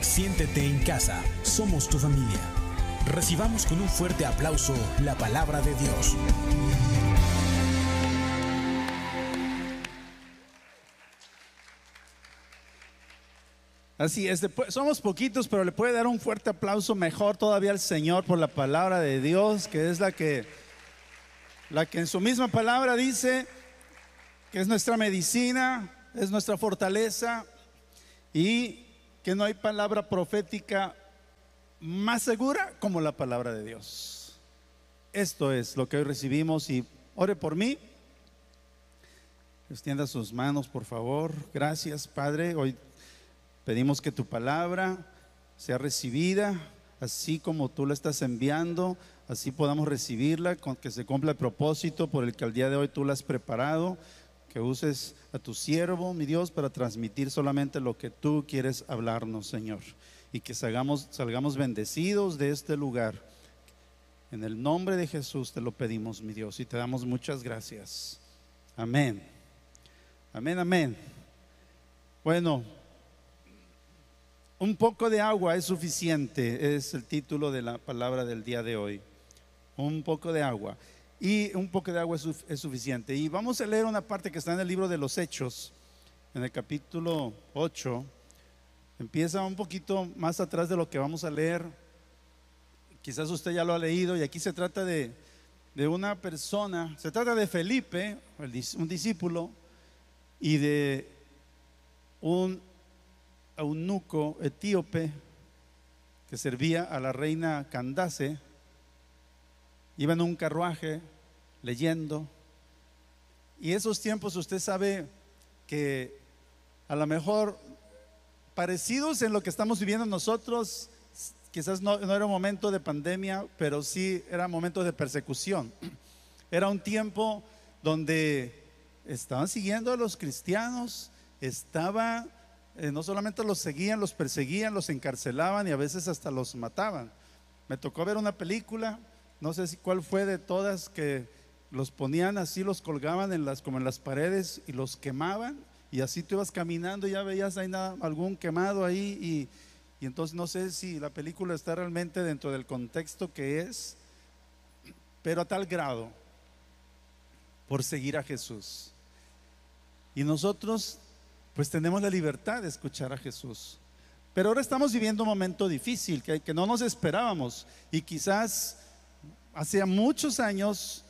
Siéntete en casa, somos tu familia. Recibamos con un fuerte aplauso la palabra de Dios. Así es, somos poquitos, pero le puede dar un fuerte aplauso mejor todavía al Señor por la palabra de Dios, que es la que, la que en su misma palabra dice que es nuestra medicina, es nuestra fortaleza y que no hay palabra profética más segura como la palabra de Dios. Esto es lo que hoy recibimos y ore por mí. Extienda sus manos, por favor. Gracias, Padre. Hoy Pedimos que tu palabra sea recibida así como tú la estás enviando, así podamos recibirla, con que se cumpla el propósito por el que al día de hoy tú la has preparado, que uses a tu siervo, mi Dios, para transmitir solamente lo que tú quieres hablarnos, Señor, y que salgamos, bendecidos de este lugar. En el nombre de Jesús te lo pedimos, mi Dios, y te damos muchas gracias. Amén. Amén, amén. Bueno, un poco de agua es suficiente, es el título de la palabra del día de hoy. Un poco de agua. Y un poco de agua es, suficiente. Y vamos a leer una parte que está en el libro de los Hechos, en el capítulo 8. Empieza un poquito más atrás de lo que vamos a leer. Quizás usted ya lo ha leído y aquí se trata de, de una persona, se trata de Felipe, un discípulo, y de un eunuco etíope que servía a la reina Candace, iba en un carruaje leyendo. Y esos tiempos usted sabe que a lo mejor parecidos en lo que estamos viviendo nosotros, quizás no, no era un momento de pandemia, pero sí era un momento de persecución. Era un tiempo donde estaban siguiendo a los cristianos, estaba eh, no solamente los seguían, los perseguían, los encarcelaban y a veces hasta los mataban. Me tocó ver una película, no sé si cuál fue de todas, que los ponían así, los colgaban en las, como en las paredes y los quemaban y así tú ibas caminando y ya veías ahí algún quemado ahí y, y entonces no sé si la película está realmente dentro del contexto que es, pero a tal grado por seguir a Jesús. Y nosotros pues tenemos la libertad de escuchar a Jesús. Pero ahora estamos viviendo un momento difícil que, que no nos esperábamos y quizás hacía muchos años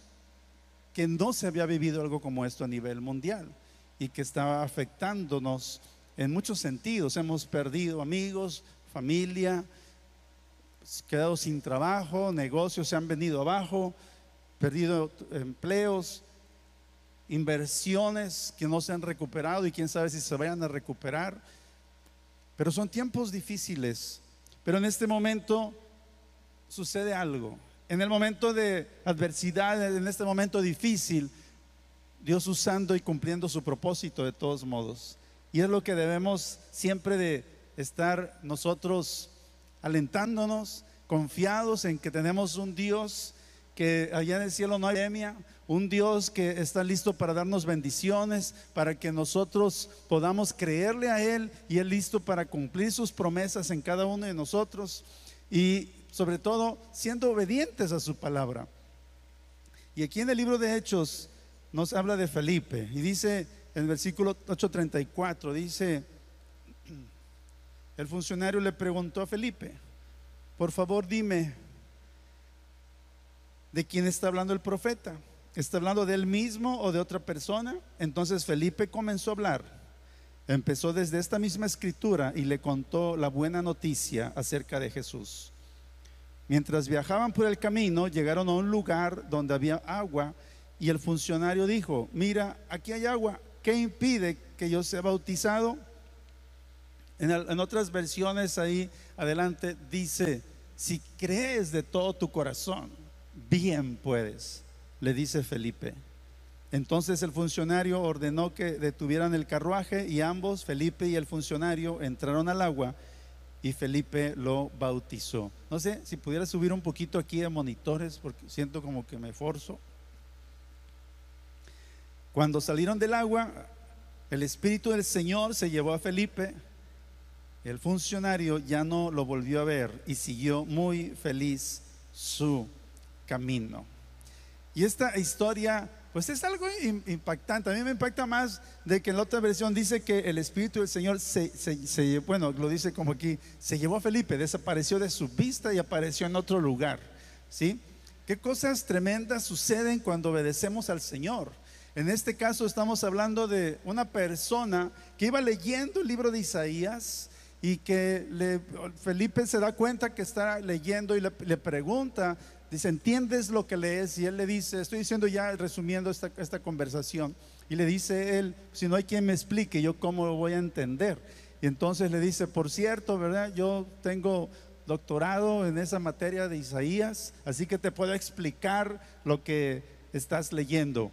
que no se había vivido algo como esto a nivel mundial y que estaba afectándonos en muchos sentidos. Hemos perdido amigos, familia, quedado sin trabajo, negocios se han venido abajo, perdido empleos, inversiones que no se han recuperado y quién sabe si se vayan a recuperar. Pero son tiempos difíciles. Pero en este momento sucede algo. En el momento de adversidad, en este momento difícil, Dios usando y cumpliendo su propósito de todos modos. Y es lo que debemos siempre de estar nosotros alentándonos, confiados en que tenemos un Dios que allá en el cielo no hay epidemia, un Dios que está listo para darnos bendiciones, para que nosotros podamos creerle a Él y Él listo para cumplir sus promesas en cada uno de nosotros y sobre todo siendo obedientes a su palabra. Y aquí en el libro de Hechos nos habla de Felipe y dice en el versículo 8:34, dice, el funcionario le preguntó a Felipe, por favor dime, ¿de quién está hablando el profeta? ¿Está hablando de él mismo o de otra persona? Entonces Felipe comenzó a hablar. Empezó desde esta misma escritura y le contó la buena noticia acerca de Jesús. Mientras viajaban por el camino, llegaron a un lugar donde había agua y el funcionario dijo, mira, aquí hay agua, ¿qué impide que yo sea bautizado? En, otras versiones ahí adelante dice, si crees de todo tu corazón, bien puedes le dice Felipe. Entonces el funcionario ordenó que detuvieran el carruaje y ambos, Felipe y el funcionario, entraron al agua y Felipe lo bautizó. No sé si pudiera subir un poquito aquí a monitores porque siento como que me forzo. Cuando salieron del agua, el Espíritu del Señor se llevó a Felipe el funcionario ya no lo volvió a ver y siguió muy feliz su camino. Y esta historia, pues es algo impactante. A mí me impacta más de que en la otra versión dice que el Espíritu del Señor se, bueno, lo dice como aquí, se llevó a Felipe, desapareció de su vista y apareció en otro lugar. ¿Sí? ¿Qué cosas tremendas suceden cuando obedecemos al Señor? En este caso estamos hablando de una persona que iba leyendo el libro de Isaías y que Felipe se da cuenta que está leyendo y le, pregunta, dice, ¿entiendes lo que lees? Y él le dice, estoy diciendo ya resumiendo esta, esta conversación, y le dice él, si no hay quien me explique, yo cómo lo voy a entender. Y entonces le dice, por cierto, ¿verdad? Yo tengo doctorado en esa materia de Isaías, así que te puedo explicar lo que estás leyendo.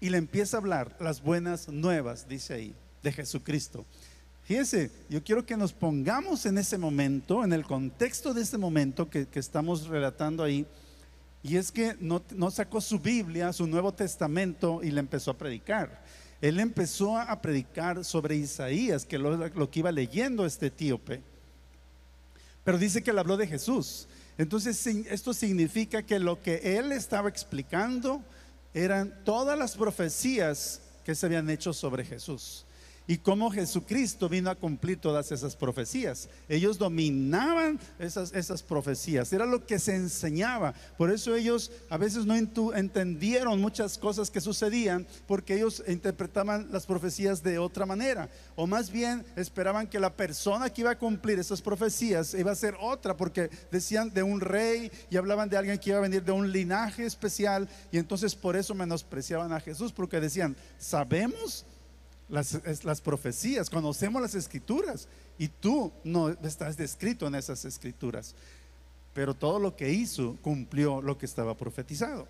Y le empieza a hablar las buenas nuevas, dice ahí, de Jesucristo. Fíjense, yo quiero que nos pongamos en ese momento, en el contexto de ese momento que, estamos relatando ahí. Y es que no, sacó su Biblia, su Nuevo Testamento y le empezó a predicar. Él empezó a predicar sobre Isaías, que lo, lo que iba leyendo este etíope. Pero dice que le habló de Jesús. Entonces esto significa que lo que él estaba explicando eran todas las profecías que se habían hecho sobre Jesús y cómo Jesucristo vino a cumplir todas esas profecías. Ellos dominaban esas, esas profecías, era lo que se enseñaba. Por eso ellos a veces no entendieron muchas cosas que sucedían porque ellos interpretaban las profecías de otra manera. O más bien esperaban que la persona que iba a cumplir esas profecías iba a ser otra porque decían de un rey y hablaban de alguien que iba a venir de un linaje especial y entonces por eso menospreciaban a Jesús porque decían, sabemos las, profecías, conocemos las escrituras y tú no estás descrito en esas escrituras. Pero todo lo que hizo cumplió lo que estaba profetizado.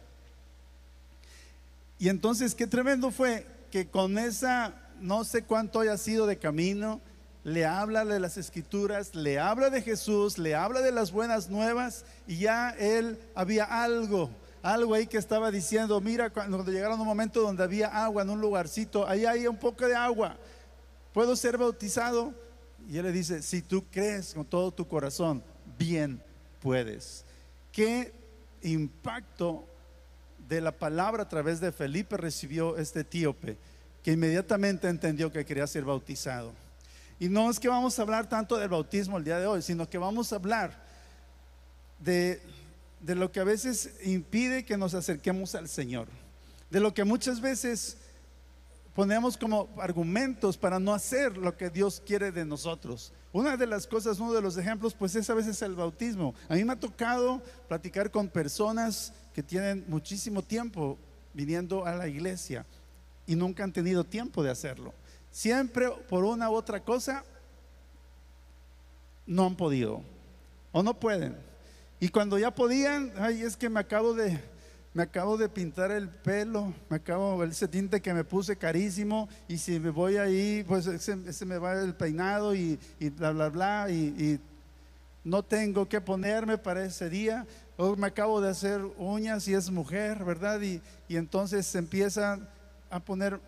Y entonces, qué tremendo fue que con esa, no sé cuánto haya sido de camino, le habla de las escrituras, le habla de Jesús, le habla de las buenas nuevas y ya él había algo algo ahí que estaba diciendo, mira, cuando llegaron a un momento donde había agua en un lugarcito, ahí hay un poco de agua, ¿puedo ser bautizado? Y él le dice, si tú crees con todo tu corazón, bien puedes. ¿Qué impacto de la palabra a través de Felipe recibió este etíope, que inmediatamente entendió que quería ser bautizado? Y no es que vamos a hablar tanto del bautismo el día de hoy, sino que vamos a hablar de de lo que a veces impide que nos acerquemos al Señor, de lo que muchas veces ponemos como argumentos para no hacer lo que Dios quiere de nosotros. Una de las cosas, uno de los ejemplos, pues es a veces el bautismo. A mí me ha tocado platicar con personas que tienen muchísimo tiempo viniendo a la iglesia y nunca han tenido tiempo de hacerlo. Siempre por una u otra cosa no han podido o no pueden. Y cuando ya podían, ay, es que me acabo de, me acabo de pintar el pelo, me acabo ese tinte que me puse carísimo y si me voy ahí, pues ese, me va el peinado y, bla, bla, bla, y, no tengo que ponerme para ese día, o me acabo de hacer uñas y es mujer, ¿verdad? Y, y entonces se empiezan a poner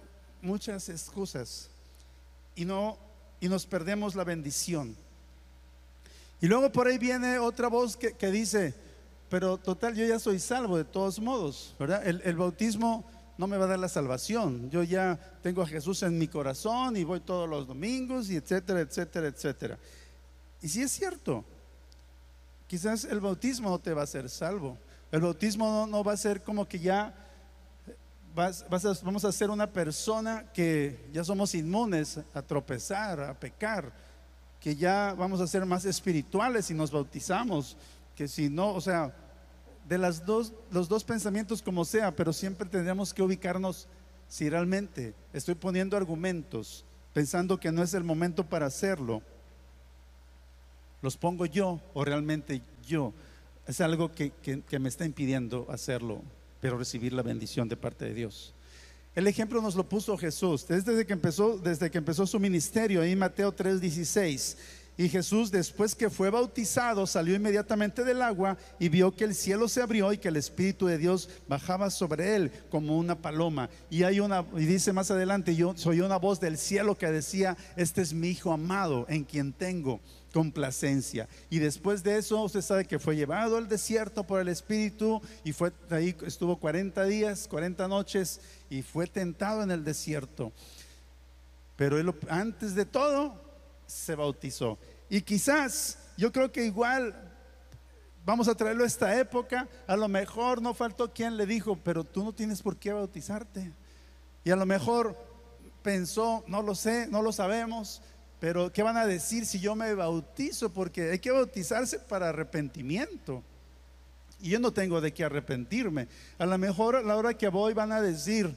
muchas excusas y no, y nos perdemos la bendición. Y luego por ahí viene otra voz que, dice, pero total, yo ya soy salvo de todos modos, ¿verdad? El, bautismo no me va a dar la salvación. Yo ya tengo a Jesús en mi corazón y voy todos los domingos y etcétera, etcétera, etcétera. Y si es cierto, quizás el bautismo no te va a hacer salvo. El bautismo no, va a ser como que ya vamos a ser una persona que ya somos inmunes a tropezar, a pecar que ya vamos a ser más espirituales si nos bautizamos, que si no, o sea, de las dos, los dos pensamientos como sea, pero siempre tendríamos que ubicarnos si realmente estoy poniendo argumentos pensando que no es el momento para hacerlo, los pongo yo o realmente yo. Es algo que, que me está impidiendo hacerlo, pero recibir la bendición de parte de Dios. El ejemplo nos lo puso Jesús desde que empezó, desde que empezó su ministerio, ahí en Mateo 3:16. Y Jesús, después que fue bautizado, salió inmediatamente del agua y vio que el cielo se abrió y que el Espíritu de Dios bajaba sobre él como una paloma. Y hay una, y dice más adelante, yo soy una voz del cielo que decía, este es mi hijo amado en quien tengo complacencia. Y después de eso, usted sabe que fue llevado al desierto por el Espíritu y fue ahí estuvo 40 días, 40 noches y fue tentado en el desierto. Pero él, antes de todo, se bautizó. Y quizás, yo creo que igual vamos a traerlo a esta época, a lo mejor no faltó quien le dijo, pero tú no tienes por qué bautizarte. Y a lo mejor pensó, no lo sé, no lo sabemos, pero ¿qué van a decir si yo me bautizo? Porque hay que bautizarse para arrepentimiento. Y yo no tengo de qué arrepentirme. A lo mejor a la hora que voy van a decir,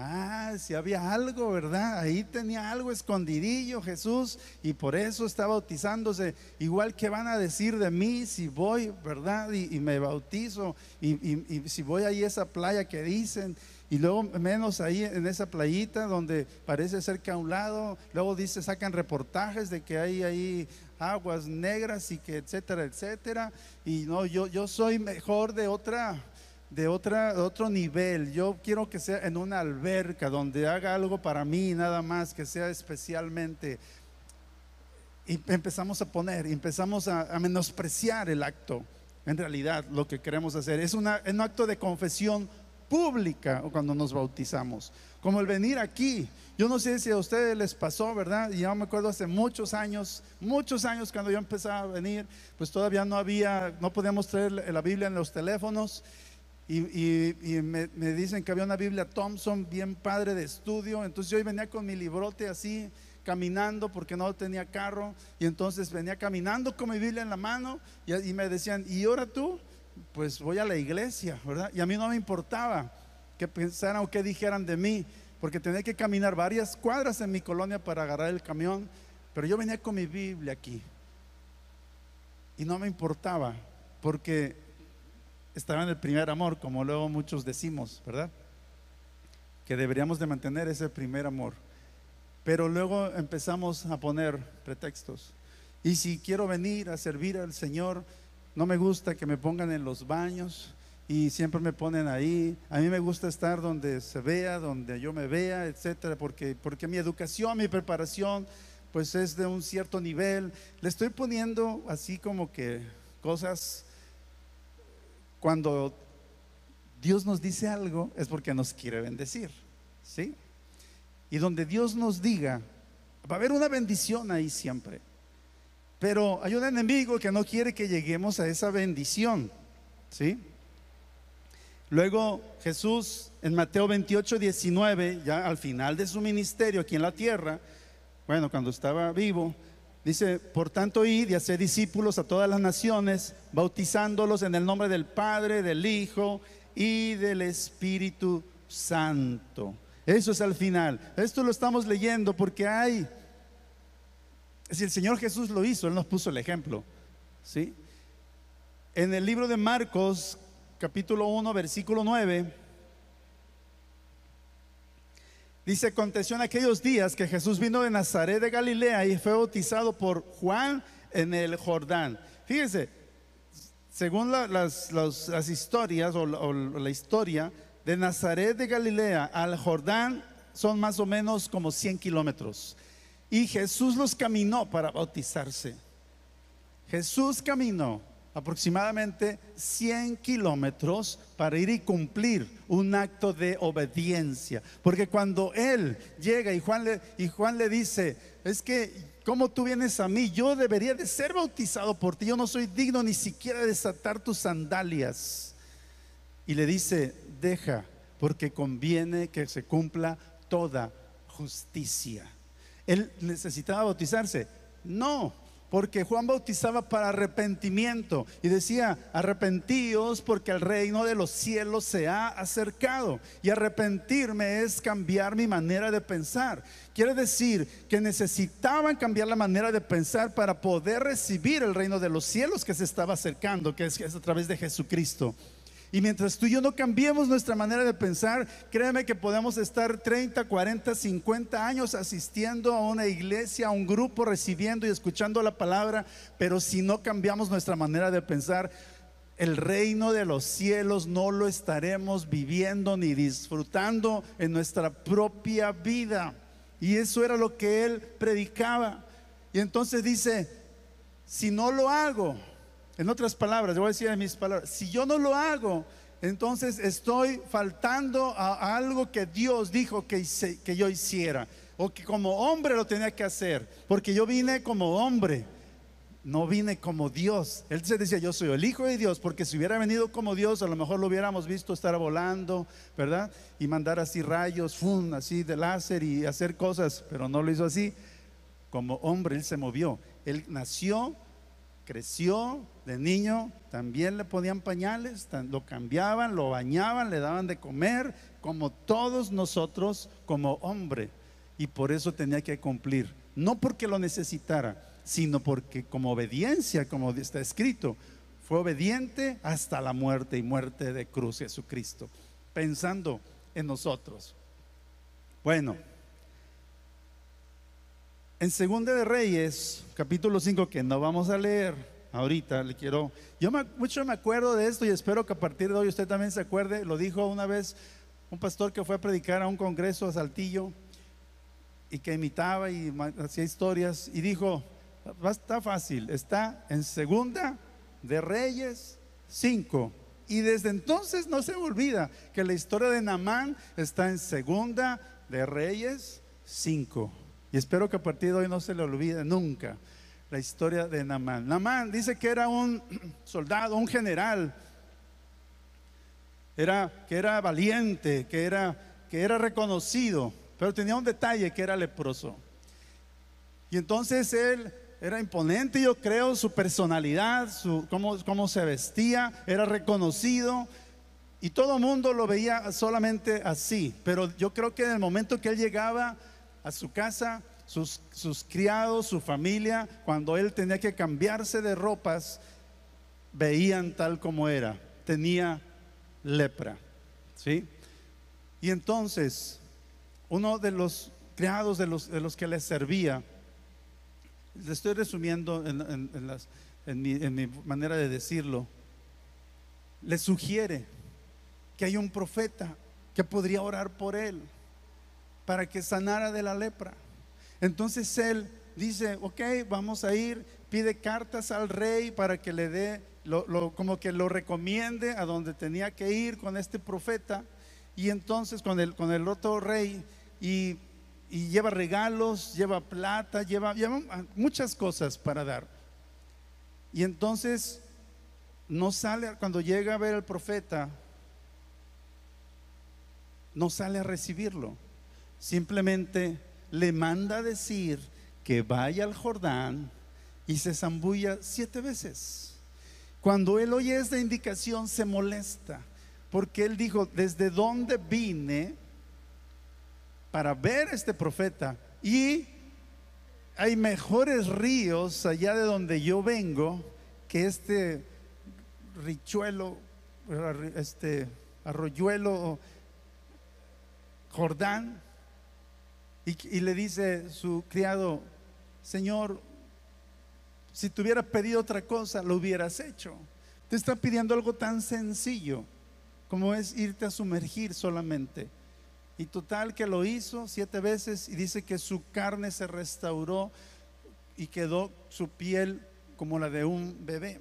Ah, si había algo, ¿verdad? Ahí tenía algo escondidillo Jesús y por eso está bautizándose. Igual que van a decir de mí si voy, ¿verdad? Y, me bautizo y, si voy ahí a esa playa que dicen y luego menos ahí en esa playita donde parece ser que a un lado, luego dice, sacan reportajes de que hay ahí aguas negras y que etcétera, etcétera. Y no, yo, yo soy mejor de otra de, otra, otro nivel. Yo quiero que sea en una alberca donde haga algo para mí nada más, que sea especialmente. Y empezamos a poner, empezamos a, menospreciar el acto. En realidad, lo que queremos hacer es, una, un acto de confesión pública cuando nos bautizamos. Como el venir aquí. Yo no sé si a ustedes les pasó, ¿verdad? Y yo me acuerdo hace muchos años, muchos años cuando yo empezaba a venir, pues todavía no había, no podíamos traer la Biblia en los teléfonos y, me, dicen que había una Biblia Thompson bien padre de estudio. Entonces yo venía con mi librote así, caminando porque no tenía carro. Y entonces venía caminando con mi Biblia en la mano y, y me decían, ¿y ahora tú? Pues voy a la iglesia, ¿verdad? Y a mí no me importaba que pensaran o que dijeran de mí, porque tenía que caminar varias cuadras en mi colonia para agarrar el camión. Pero yo venía con mi Biblia aquí. Y no me importaba, porque estaba en el primer amor, como luego muchos decimos, ¿verdad? Que deberíamos de mantener ese primer amor. Pero luego empezamos a poner pretextos. Y si quiero venir a servir al Señor, no me gusta que me pongan en los baños y siempre me ponen ahí. A mí me gusta estar donde se vea, donde yo me vea, etcétera, porque, porque mi educación, mi preparación, pues es de un cierto nivel. Le estoy poniendo así como que cosas cuando Dios nos dice algo es porque nos quiere bendecir, ¿sí? Y donde Dios nos diga, va a haber una bendición ahí siempre. Pero hay un enemigo que no quiere que lleguemos a esa bendición, ¿sí? Luego Jesús en Mateo 28, 19, ya al final de su ministerio aquí en la tierra, bueno, cuando estaba vivo, Dice, por tanto, id y hacer discípulos a todas las naciones, bautizándolos en el nombre del Padre, del Hijo y del Espíritu Santo. Eso es al final. Esto lo estamos leyendo porque hay, si el Señor Jesús lo hizo, Él nos puso el ejemplo. ¿sí? En el libro de Marcos, capítulo 1, versículo 9. Dice, aconteció en aquellos días que Jesús vino de Nazaret de Galilea y fue bautizado por Juan en el Jordán. Fíjese, según las, historias o, la historia, de Nazaret de Galilea al Jordán son más o menos como 100 kilómetros. Y Jesús los caminó para bautizarse. Jesús caminó aproximadamente 100 kilómetros para ir y cumplir un acto de obediencia. Porque cuando Él llega y Juan le, dice, es que, como tú vienes a mí? Yo debería de ser bautizado por ti. Yo no soy digno ni siquiera de desatar tus sandalias. Y le dice, deja, porque conviene que se cumpla toda justicia. Él necesitaba bautizarse. No, porque Juan bautizaba para arrepentimiento y decía, arrepentíos porque el reino de los cielos se ha acercado. Y arrepentirme es cambiar mi manera de pensar. Quiere decir que necesitaban cambiar la manera de pensar para poder recibir el reino de los cielos que se estaba acercando, que es, a través de Jesucristo. Y mientras tú y yo no cambiemos nuestra manera de pensar, créeme que podemos estar 30, 40, 50 años asistiendo a una iglesia, a un grupo, recibiendo y escuchando la palabra, pero si no cambiamos nuestra manera de pensar, el reino de los cielos no lo estaremos viviendo ni disfrutando en nuestra propia vida. Y eso era lo que él predicaba. Y entonces dice, si no lo hago, en otras palabras, yo voy a decir en mis palabras, si yo no lo hago, entonces estoy faltando a, algo que Dios dijo que, que yo hiciera, o que como hombre lo tenía que hacer, porque yo vine como hombre, no vine como Dios. Él se decía, yo soy el Hijo de Dios, porque si hubiera venido como Dios, a lo mejor lo hubiéramos visto estar volando, ¿verdad? Y mandar así rayos, fun, así de láser y hacer cosas, pero no lo hizo así. Como hombre, Él se movió. Él nació creció de niño, también le ponían pañales, lo cambiaban, lo bañaban, le daban de comer, como todos nosotros como hombre. Y por eso tenía que cumplir, no porque lo necesitara, sino porque como obediencia, como está escrito, fue obediente hasta la muerte y muerte de cruz Jesucristo, pensando en nosotros. Bueno, en Segunda de Reyes, capítulo 5, que no vamos a leer ahorita, le quiero. Yo mucho me acuerdo de esto y espero que a partir de hoy usted también se acuerde. Lo dijo una vez un pastor que fue a predicar a un congreso a Saltillo y que imitaba y hacía historias y dijo: Está fácil, está en Segunda de Reyes 5. Y desde entonces no se olvida que la historia de Namán está en Segunda de Reyes 5. Y espero que a partir de hoy no se le olvide nunca la historia de Namán. Namán dice que era un soldado, un general, era, que era valiente, que era, que era reconocido, pero tenía un detalle que era leproso. Y entonces él era imponente, yo creo, su personalidad, su, cómo, cómo se vestía, era reconocido. Y todo mundo lo veía solamente así. Pero yo creo que en el momento que él llegaba a su casa, sus, sus criados, su familia, cuando él tenía que cambiarse de ropas, veían tal como era. Tenía lepra. ¿Sí? Y entonces, uno de los criados de los, de los que le servía, le estoy resumiendo en, mi, en mi manera de decirlo, le sugiere que hay un profeta que podría orar por él para que sanara de la lepra. Entonces él dice, ok, vamos a ir, pide cartas al rey para que le dé, como que lo recomiende a donde tenía que ir con este profeta. Y entonces con el, con el otro rey, y, lleva regalos, lleva plata, lleva, lleva muchas cosas para dar. Y entonces no sale, cuando llega a ver al profeta, no sale a recibirlo simplemente le manda decir que vaya al Jordán y se zambulla siete veces. Cuando él oye esta indicación se molesta, porque él dijo, ¿desde dónde vine para ver a este profeta? Y hay mejores ríos allá de donde yo vengo que este richuelo, este arroyuelo Jordán. Y, le dice su criado, Señor, si te hubiera pedido otra cosa, lo hubieras hecho. Te está pidiendo algo tan sencillo como es irte a sumergir solamente. Y total que lo hizo siete veces y dice que su carne se restauró y quedó su piel como la de un bebé.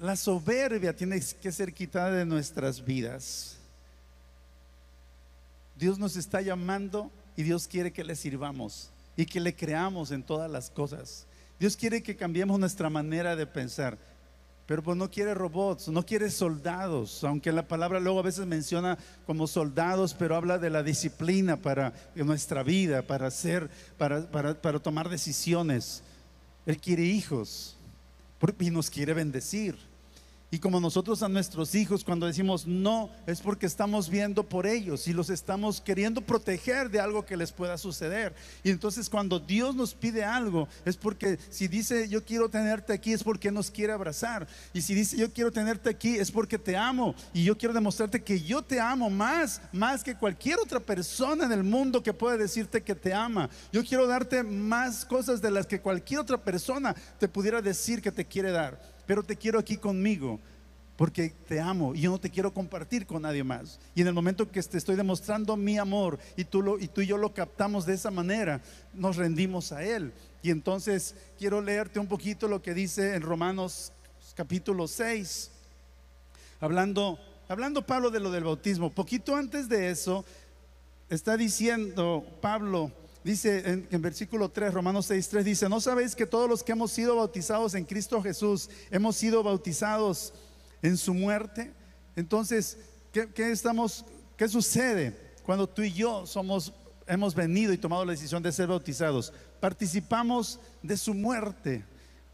La soberbia tiene que ser quitada de nuestras vidas. Dios nos está llamando y Dios quiere que le sirvamos y que le creamos en todas las cosas. Dios quiere que cambiemos nuestra manera de pensar. Pero pues no quiere robots, no quiere soldados, aunque la palabra luego a veces menciona como soldados, pero habla de la disciplina para nuestra vida, para hacer, para, para tomar decisiones. Él quiere hijos y nos quiere bendecir. Y como nosotros a nuestros hijos cuando decimos no, es porque estamos viendo por ellos y los estamos queriendo proteger de algo que les pueda suceder. Y entonces cuando Dios nos pide algo, es porque si dice yo quiero tenerte aquí, es porque nos quiere abrazar. Y si dice yo quiero tenerte aquí, es porque te amo. Y yo quiero demostrarte que yo te amo más, más que cualquier otra persona en el mundo que pueda decirte que te ama. Yo quiero darte más cosas de las que cualquier otra persona te pudiera decir que te quiere dar pero te quiero aquí conmigo porque te amo y yo no te quiero compartir con nadie más. Y en el momento que te estoy demostrando mi amor y tú, lo, y tú y yo lo captamos de esa manera, nos rendimos a Él. Y entonces quiero leerte un poquito lo que dice en Romanos capítulo 6, hablando, hablando Pablo de lo del bautismo. Poquito antes de eso, está diciendo Pablo, Dice en, versículo 3, Romanos 6, 3 dice, ¿no sabéis que todos los que hemos sido bautizados en Cristo Jesús, hemos sido bautizados en su muerte? Entonces, ¿qué, estamos, qué sucede cuando tú y yo somos, hemos venido y tomado la decisión de ser bautizados? Participamos de su muerte.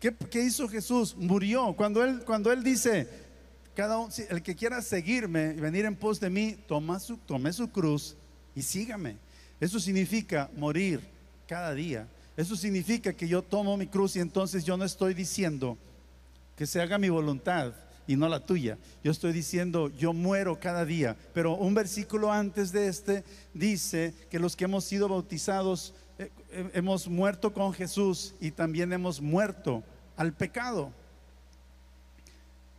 ¿Qué, hizo Jesús? Murió. Cuando él, cuando él dice, cada el que quiera seguirme y venir en pos de mí, toma tome su cruz y sígame. Eso significa morir cada día. Eso significa que yo tomo mi cruz y entonces yo no estoy diciendo que se haga mi voluntad y no la tuya. Yo estoy diciendo, yo muero cada día. Pero un versículo antes de este dice que los que hemos sido bautizados eh, eh, hemos muerto con Jesús y también hemos muerto al pecado.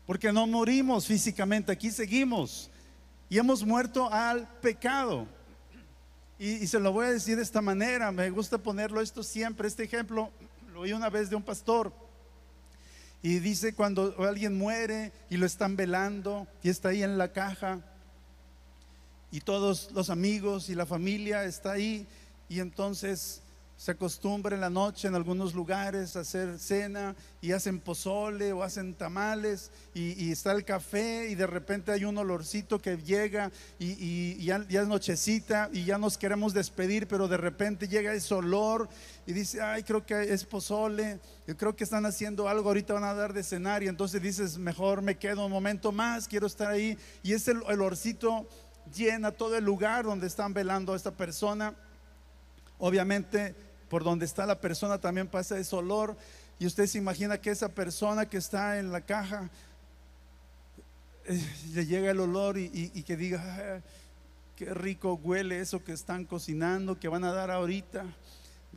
Porque no morimos físicamente, aquí seguimos. Y hemos muerto al pecado. Y, se lo voy a decir de esta manera, me gusta ponerlo esto siempre, este ejemplo lo oí una vez de un pastor. Y dice cuando alguien muere y lo están velando y está ahí en la caja y todos los amigos y la familia está ahí y entonces se acostumbra en la noche en algunos lugares a hacer cena y hacen pozole o hacen tamales y, está el café y de repente hay un olorcito que llega y, ya, es nochecita y ya nos queremos despedir, pero de repente llega ese olor y dice, ay, creo que es pozole, yo creo que están haciendo algo, ahorita van a dar de cenar y entonces dices, mejor me quedo un momento más, quiero estar ahí y ese olorcito llena todo el lugar donde están velando a esta persona. Obviamente por donde está la persona también pasa ese olor. Y usted se imagina que esa persona que está en la caja eh, le llega el olor y, que diga, ah, qué rico huele eso que están cocinando, que van a dar ahorita.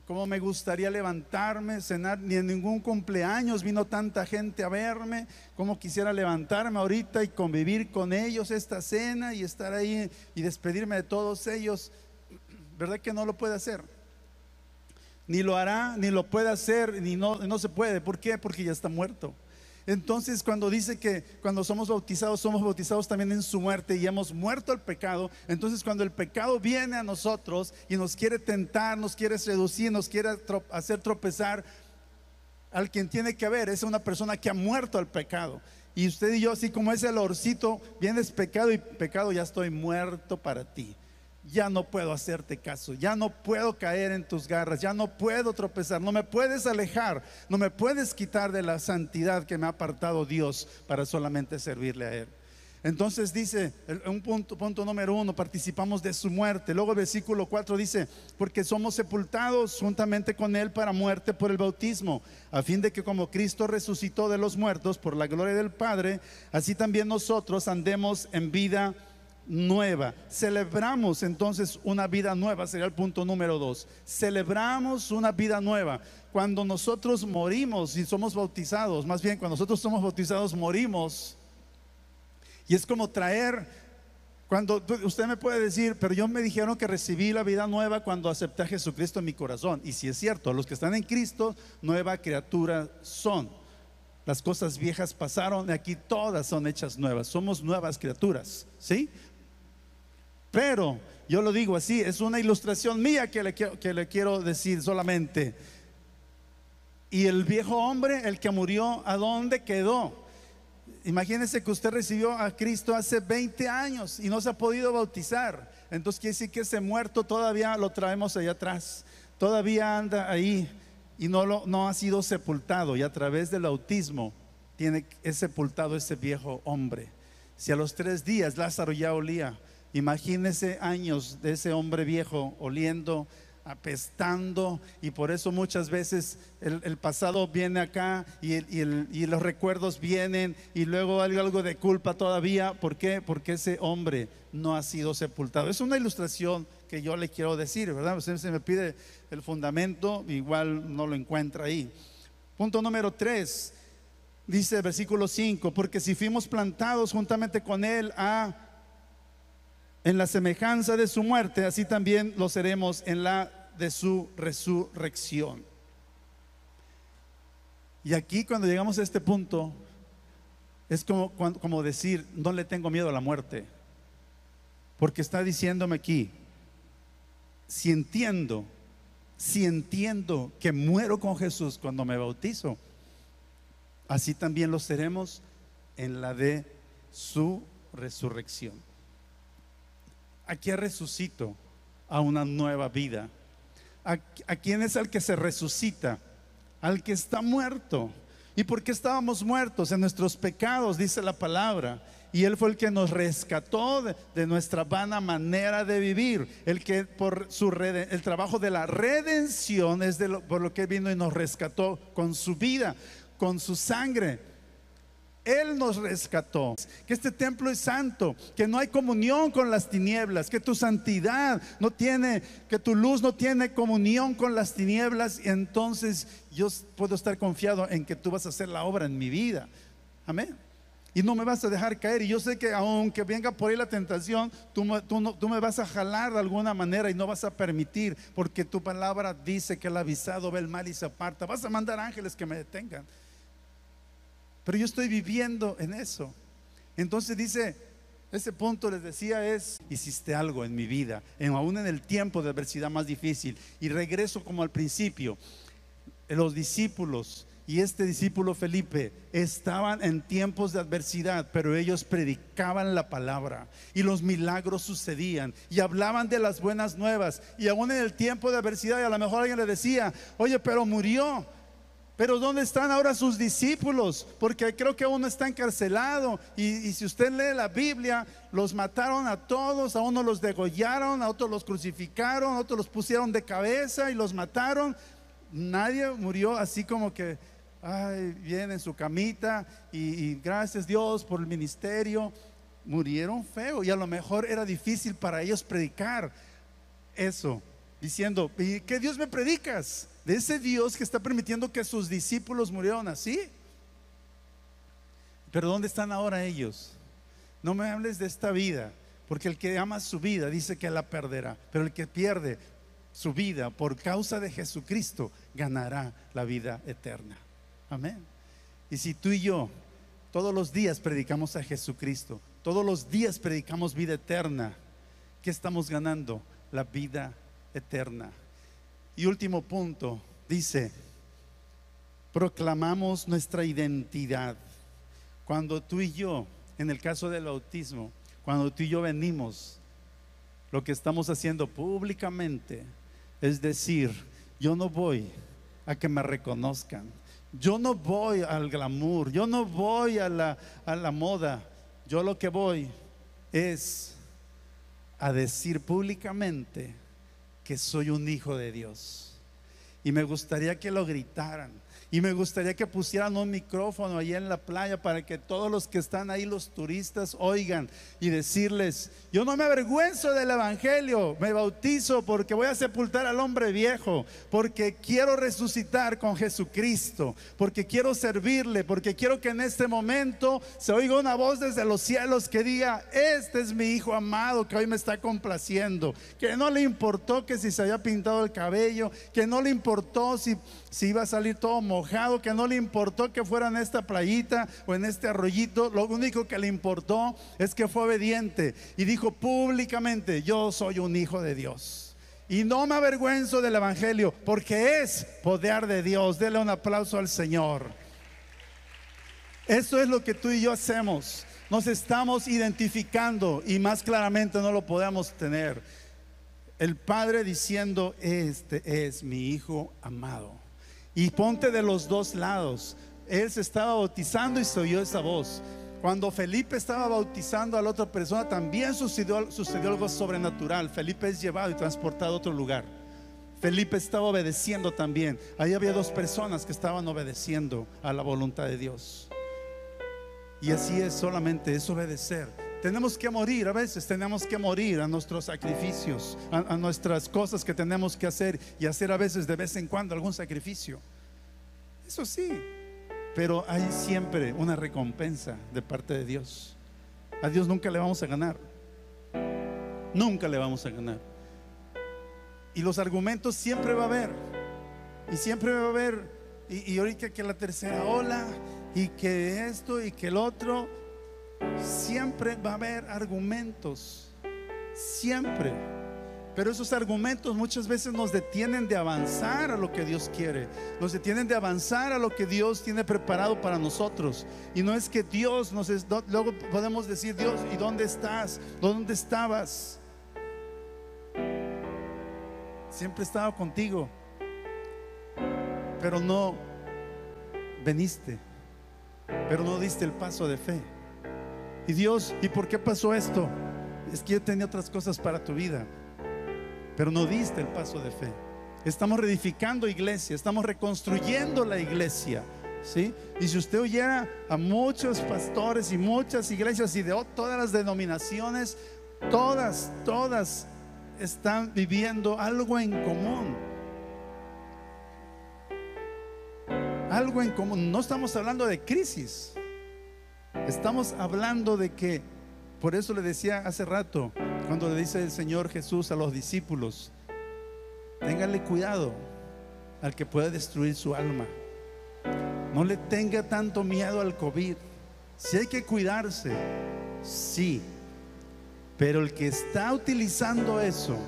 Cómo me gustaría levantarme, cenar, ni en ningún cumpleaños vino tanta gente a verme, cómo quisiera levantarme ahorita y convivir con ellos esta cena y estar ahí y despedirme de todos ellos. ¿Verdad que no lo puede hacer? Ni lo hará, ni lo puede hacer, ni no, no se puede. ¿Por qué? Porque ya está muerto. Entonces, cuando dice que cuando somos bautizados, somos bautizados también en su muerte y hemos muerto al pecado, entonces cuando el pecado viene a nosotros y nos quiere tentar, nos quiere seducir, nos quiere hacer tropezar, al quien tiene que ver es una persona que ha muerto al pecado. Y usted y yo, así como ese olorcito, vienes pecado y pecado, ya estoy muerto para ti ya no puedo hacerte caso, ya no puedo caer en tus garras, ya no puedo tropezar, no me puedes alejar, no me puedes quitar de la santidad que me ha apartado Dios para solamente servirle a Él. Entonces dice, un punto, número uno, participamos de su muerte. Luego versículo 4 dice, porque somos sepultados juntamente con Él para muerte por el bautismo, a fin de que como Cristo resucitó de los muertos por la gloria del Padre, así también nosotros andemos en vida nueva. Celebramos entonces una vida nueva, sería el punto número dos. Celebramos una vida nueva. Cuando nosotros morimos y somos bautizados, más bien cuando nosotros somos bautizados morimos. Y es como traer, cuando usted me puede decir, pero yo me dijeron que recibí la vida nueva cuando acepté a Jesucristo en mi corazón. Y si es cierto, los que están en Cristo, nueva criatura son. Las cosas viejas pasaron y aquí todas son hechas nuevas. Somos nuevas criaturas, ¿sí? Pero yo lo digo así, es una ilustración mía que le, que le quiero decir solamente. Y el viejo hombre, el que murió, ¿a dónde quedó? Imagínese que usted recibió a Cristo hace 20 años y no se ha podido bautizar. Entonces quiere decir que ese muerto todavía lo traemos allá atrás. Todavía anda ahí y no, lo, no ha sido sepultado. Y a través del autismo tiene, es sepultado ese viejo hombre. Si a los tres días Lázaro ya olía, imagínese años de ese hombre viejo oliendo apestando y por eso muchas veces el, pasado viene acá y, y, los recuerdos vienen y luego hay algo de culpa todavía. ¿Por qué? Porque ese hombre no ha sido sepultado. Es una ilustración que yo le quiero decir, ¿verdad? Usted se me pide el fundamento, igual no lo encuentra ahí. Punto número tres, dice el versículo 5, porque si fuimos plantados juntamente con él a en la semejanza de su muerte, así también lo seremos en la de su resurrección. Y aquí cuando llegamos a este punto, es como, decir, no le tengo miedo a la muerte, porque está diciéndome aquí, si entiendo, si entiendo que muero con Jesús cuando me bautizo, así también lo seremos en la de su resurrección. Aquí resucito a una nueva vida. ¿A, quién es el que se resucita? Al que está muerto. ¿Y por qué estábamos muertos? En nuestros pecados, dice la palabra. Y Él fue el que nos rescató de, nuestra vana manera de vivir. El que por su el trabajo de la redención es de por lo que vino y nos rescató con su vida, con su sangre. Él nos rescató. Que este templo es santo, que no hay comunión con las tinieblas, que tu santidad no tiene, que tu luz no tiene comunión con las tinieblas. Y entonces yo puedo estar confiado en que tú vas a hacer la obra en mi vida. Amén. Y no me vas a dejar caer. Y yo sé que aunque venga por ahí la tentación, tú, tú, me vas a jalar de alguna manera y no vas a permitir, porque tu palabra dice que el avisado ve el mal y se aparta. Vas a mandar ángeles que me detengan. Pero yo estoy viviendo en eso. Entonces dice, ese punto les decía es, hiciste algo en mi vida, en, aún en el tiempo de adversidad más difícil. Y regreso como al principio, los discípulos y este discípulo Felipe estaban en tiempos de adversidad, pero ellos predicaban la palabra y los milagros sucedían y hablaban de las buenas nuevas. Y aún en el tiempo de adversidad, y a lo mejor alguien le decía, oye, pero murió. Pero ¿dónde están ahora sus discípulos? Porque creo que uno está encarcelado. Y, si usted lee la Biblia, los mataron a todos, a uno los degollaron, a otros los crucificaron, a otros los pusieron de cabeza y los mataron. Nadie murió así como que, ay, viene en su camita y, y gracias Dios por el ministerio. Murieron feo y a lo mejor era difícil para ellos predicar eso, diciendo, ¿y qué Dios me predicas? de ese Dios que está permitiendo que sus discípulos murieron así. Pero ¿dónde están ahora ellos? No me hables de esta vida, porque el que ama su vida dice que la perderá, pero el que pierde su vida por causa de Jesucristo ganará la vida eterna. Amén. Y si tú y yo todos los días predicamos a Jesucristo, todos los días predicamos vida eterna, ¿qué estamos ganando? La vida eterna. Y último punto, dice, proclamamos nuestra identidad. Cuando tú y yo, en el caso del autismo, cuando tú y yo venimos, lo que estamos haciendo públicamente es decir, yo no voy a que me reconozcan, yo no voy al glamour, yo no voy a la, a la moda, yo lo que voy es a decir públicamente que soy un hijo de Dios. Y me gustaría que lo gritaran. Y me gustaría que pusieran un micrófono ahí en la playa para que todos los que están ahí, los turistas, oigan y decirles, yo no me avergüenzo del Evangelio, me bautizo porque voy a sepultar al hombre viejo, porque quiero resucitar con Jesucristo, porque quiero servirle, porque quiero que en este momento se oiga una voz desde los cielos que diga, este es mi hijo amado que hoy me está complaciendo, que no le importó que si se había pintado el cabello, que no le importó si, si iba a salir todo que no le importó que fuera en esta playita o en este arroyito, lo único que le importó es que fue obediente y dijo públicamente, yo soy un hijo de Dios. Y no me avergüenzo del Evangelio, porque es poder de Dios. Dele un aplauso al Señor. Eso es lo que tú y yo hacemos. Nos estamos identificando y más claramente no lo podemos tener. El Padre diciendo, este es mi Hijo amado. Y ponte de los dos lados. él se estaba bautizando y se oyó esa voz. Cuando Felipe estaba bautizando a la otra persona, también sucedió, algo sobrenatural. Felipe es llevado y transportado a otro lugar. Felipe estaba obedeciendo también. Ahí había dos personas que estaban obedeciendo a la voluntad de Dios. Y así es solamente, es obedecer. Tenemos que morir, a veces tenemos que morir a nuestros sacrificios, a, nuestras cosas que tenemos que hacer y hacer a veces de vez en cuando algún sacrificio. Eso sí, pero hay siempre una recompensa de parte de Dios. A Dios nunca le vamos a ganar. Nunca le vamos a ganar. Y los argumentos siempre va a haber. Y siempre va a haber. Y, y ahorita que la tercera ola, y que esto, y que el otro. Siempre va a haber argumentos. Siempre. Pero esos argumentos muchas veces nos detienen de avanzar a lo que Dios quiere. Nos detienen de avanzar a lo que Dios tiene preparado para nosotros. Y no es que Dios nos... Es, luego podemos decir, Dios, ¿y dónde estás? ¿Dónde estabas? Siempre estaba contigo. Pero no veniste. Pero no diste el paso de fe. Y Dios, ¿y por qué pasó esto? Es que yo tenía otras cosas para tu vida pero no diste el paso de fe. Estamos reedificando iglesia, estamos reconstruyendo la iglesia. ¿sí? Y si usted oyera a muchos pastores y muchas iglesias y de todas las denominaciones, todas, todas están viviendo algo en común. Algo en común. No estamos hablando de crisis. Estamos hablando de que, por eso le decía hace rato, cuando le dice el Señor Jesús a los discípulos, téngale cuidado al que pueda destruir su alma. No le tenga tanto miedo al COVID. Si hay que cuidarse, sí. Pero el que está utilizando eso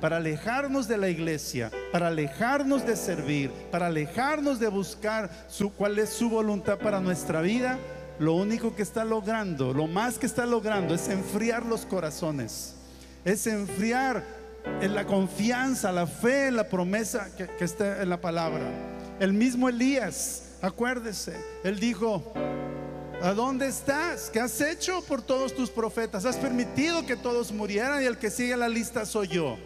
para alejarnos de la iglesia, para alejarnos de servir, para alejarnos de buscar su, cuál es su voluntad para nuestra vida, lo único que está logrando, lo más que está logrando es enfriar los corazones es enfriar en la confianza, la fe, la promesa que, que está en la palabra. El mismo Elías, acuérdese, él dijo, ¿A dónde estás? ¿Qué has hecho por todos tus profetas? Has permitido que todos murieran y el que sigue la lista soy yo.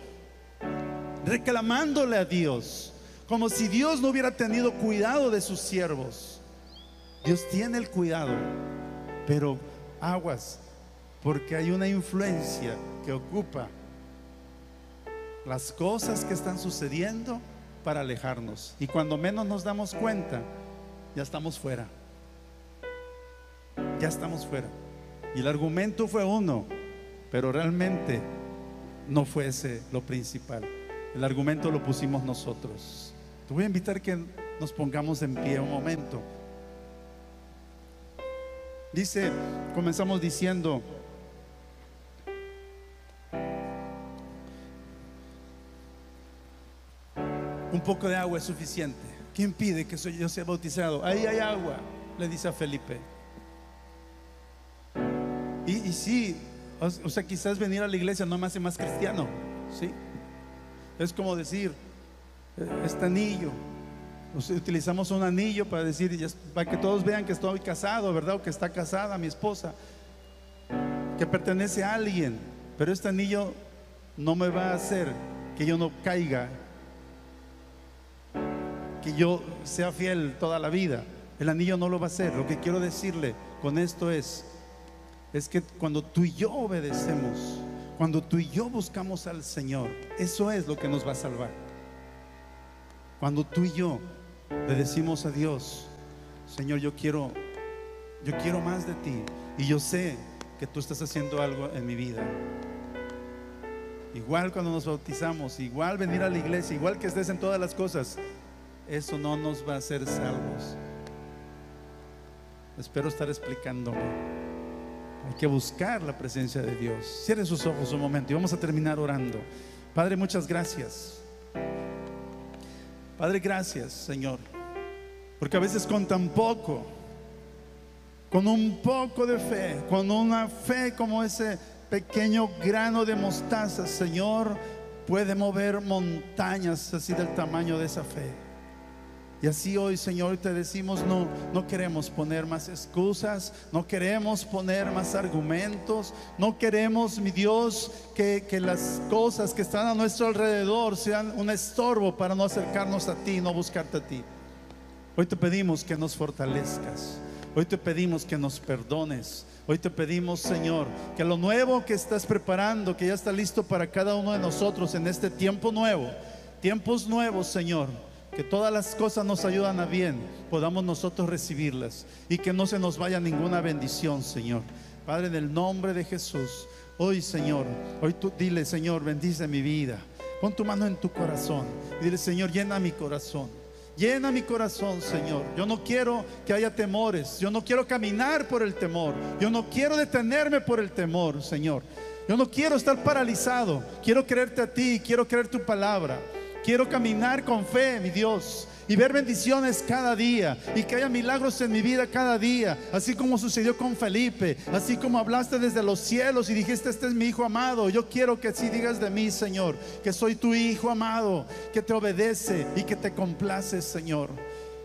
Reclamándole a Dios, como si Dios no hubiera tenido cuidado de sus siervos. Dios tiene el cuidado, pero aguas, porque hay una influencia que ocupa las cosas que están sucediendo para alejarnos. Y cuando menos nos damos cuenta, ya estamos fuera. Ya estamos fuera. Y el argumento fue uno, pero realmente no fue ese lo principal. El argumento lo pusimos nosotros. Te voy a invitar que nos pongamos en pie un momento. Dice, comenzamos diciendo, un poco de agua es suficiente. ¿Quién pide que yo sea bautizado? Ahí hay agua, le dice a Felipe. Y, y sí, o, sea, quizás venir a la iglesia no me hace más cristiano, ¿sí? Es como decir, este anillo, utilizamos un anillo para decir, para que todos vean que estoy casado, ¿verdad? O que está casada mi esposa, que pertenece a alguien, pero este anillo no me va a hacer que yo no caiga que yo sea fiel toda la vida. El anillo no lo va a hacer. Lo que quiero decirle con esto es, es que cuando tú y yo obedecemos, cuando tú y yo buscamos al Señor, eso es lo que nos va a salvar. Cuando tú y yo le decimos a Dios, Señor, yo quiero, yo quiero más de ti y yo sé que tú estás haciendo algo en mi vida. Igual cuando nos bautizamos, igual venir a la iglesia, igual que estés en todas las cosas, eso no nos va a hacer salvos. Espero estar explicándome. Hay que buscar la presencia de Dios. Cierre sus ojos un momento y vamos a terminar orando. Padre, muchas gracias. Padre, gracias, Señor. Porque a veces con tan poco, con un poco de fe, con una fe como ese pequeño grano de mostaza, Señor, puede mover montañas así del tamaño de esa fe. Y así hoy, Señor, te decimos, no, no queremos poner más excusas, no queremos poner más argumentos, no queremos, mi Dios, que, que las cosas que están a nuestro alrededor sean un estorbo para no acercarnos a ti, no buscarte a ti. Hoy te pedimos que nos fortalezcas. Hoy te pedimos que nos perdones. Hoy te pedimos, Señor, que lo nuevo que estás preparando, que ya está listo para cada uno de nosotros en este tiempo nuevo, tiempos nuevos, Señor, que todas las cosas nos ayudan a bien, podamos nosotros recibirlas y que no se nos vaya ninguna bendición, Señor. Padre, en el nombre de Jesús, hoy, Señor, hoy tú dile, Señor, bendice mi vida. Pon tu mano en tu corazón y dile, Señor, llena mi corazón. Llena mi corazón, Señor. Yo no quiero que haya temores. Yo no quiero caminar por el temor. Yo no quiero detenerme por el temor, Señor. Yo no quiero estar paralizado. Quiero creerte a ti. Quiero creer tu palabra. Quiero caminar con fe, mi Dios, y ver bendiciones cada día y que haya milagros en mi vida cada día, así como sucedió con Felipe, así como hablaste desde los cielos y dijiste, este es mi hijo amado. Yo quiero que así digas de mí, Señor, que soy tu hijo amado, que te obedece y que te complaces, Señor.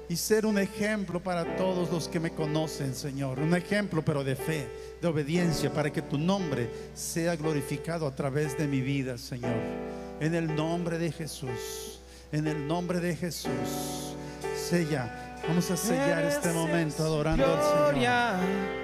Y ser un ejemplo para todos los que me conocen, Señor. Un ejemplo, pero de fe, de obediencia, para que tu nombre sea glorificado a través de mi vida, Señor. En el nombre de Jesús. En el nombre de Jesús. Sella. Vamos a sellar este momento adorando al Señor.